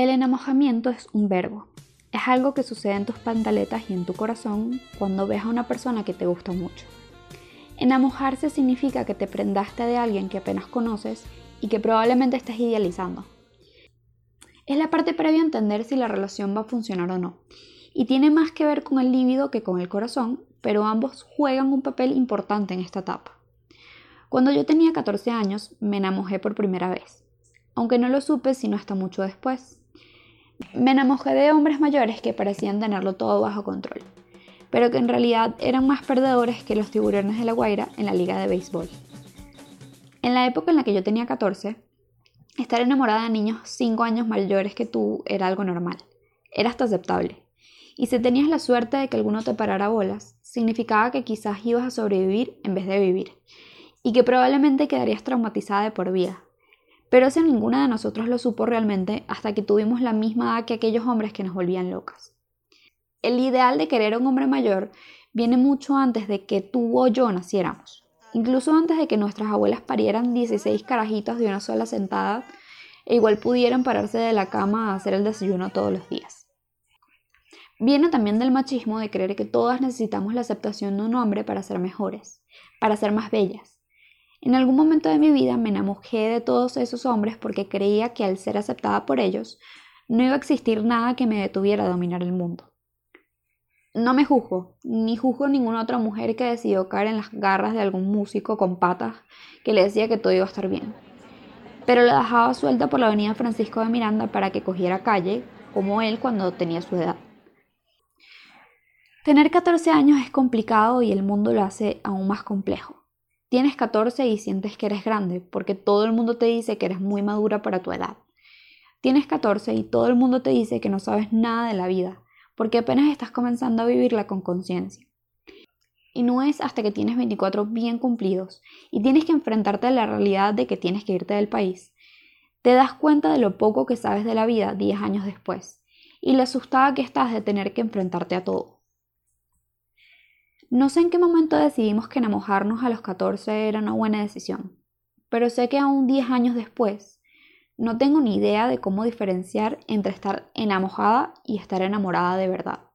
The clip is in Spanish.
El enamojamiento es un verbo. Es algo que sucede en tus pantaletas y en tu corazón cuando ves a una persona que te gusta mucho. Enamojarse significa que te prendaste de alguien que apenas conoces y que probablemente estés idealizando. Es la parte previa a entender si la relación va a funcionar o no. Y tiene más que ver con el líbido que con el corazón, pero ambos juegan un papel importante en esta etapa. Cuando yo tenía 14 años, me enamojé por primera vez, aunque no lo supe sino hasta mucho después. Me enamojé de hombres mayores que parecían tenerlo todo bajo control, pero que en realidad eran más perdedores que los tiburones de la Guaira en la liga de béisbol. En la época en la que yo tenía 14, estar enamorada de niños 5 años mayores que tú era algo normal, era hasta aceptable. Y si tenías la suerte de que alguno te parara bolas, significaba que quizás ibas a sobrevivir en vez de vivir, y que probablemente quedarías traumatizada de por vida, pero eso ninguna de nosotros lo supo realmente hasta que tuvimos la misma edad que aquellos hombres que nos volvían locas. El ideal de querer a un hombre mayor viene mucho antes de que tú o yo naciéramos, incluso antes de que nuestras abuelas parieran 16 carajitos de una sola sentada e igual pudieran pararse de la cama a hacer el desayuno todos los días. Viene también del machismo de creer que todas necesitamos la aceptación de un hombre para ser mejores, para ser más bellas, en algún momento de mi vida me enamojé de todos esos hombres porque creía que al ser aceptada por ellos, no iba a existir nada que me detuviera a dominar el mundo. No me juzgo, ni juzgo ninguna otra mujer que decidió caer en las garras de algún músico con patas que le decía que todo iba a estar bien. Pero la dejaba suelta por la avenida Francisco de Miranda para que cogiera calle, como él cuando tenía su edad. Tener 14 años es complicado y el mundo lo hace aún más complejo. Tienes 14 y sientes que eres grande porque todo el mundo te dice que eres muy madura para tu edad. Tienes 14 y todo el mundo te dice que no sabes nada de la vida porque apenas estás comenzando a vivirla con conciencia. Y no es hasta que tienes 24 bien cumplidos y tienes que enfrentarte a la realidad de que tienes que irte del país, te das cuenta de lo poco que sabes de la vida 10 años después y lo asustada que estás de tener que enfrentarte a todo. No sé en qué momento decidimos que enamojarnos a los 14 era una buena decisión, pero sé que aún 10 años después no tengo ni idea de cómo diferenciar entre estar enamojada y estar enamorada de verdad.